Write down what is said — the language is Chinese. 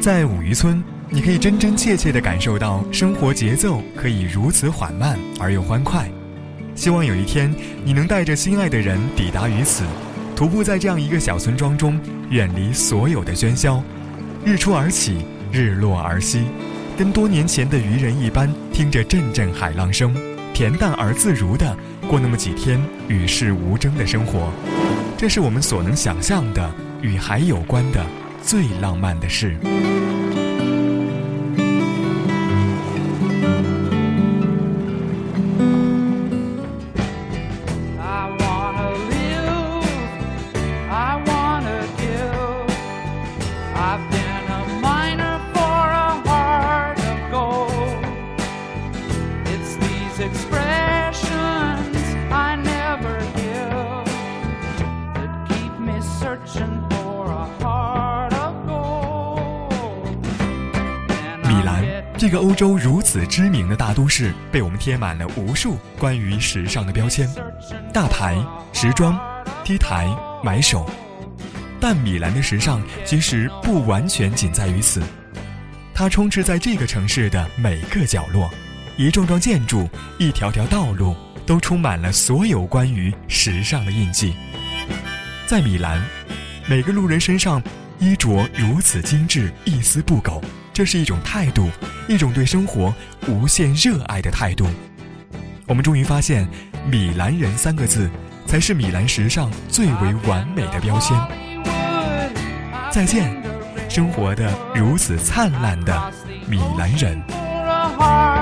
在五渔村，你可以真真切切地感受到生活节奏可以如此缓慢而又欢快。希望有一天，你能带着心爱的人抵达于此，徒步在这样一个小村庄中，远离所有的喧嚣，日出而起，日落而息，跟多年前的渔人一般，听着阵阵海浪声，恬淡而自如地过那么几天与世无争的生活。这是我们所能想象的与海有关的最浪漫的事。这个欧洲如此知名的大都市，被我们贴满了无数关于时尚的标签：大牌、时装、T 台、买手。但米兰的时尚其实不完全仅在于此，它充斥在这个城市的每个角落，一幢幢建筑，一条条道路，都充满了所有关于时尚的印记。在米兰，每个路人身上衣着如此精致，一丝不苟。这是一种态度，一种对生活无限热爱的态度。我们终于发现，“米兰人”三个字才是米兰时尚最为完美的标签。再见，生活的如此灿烂的米兰人。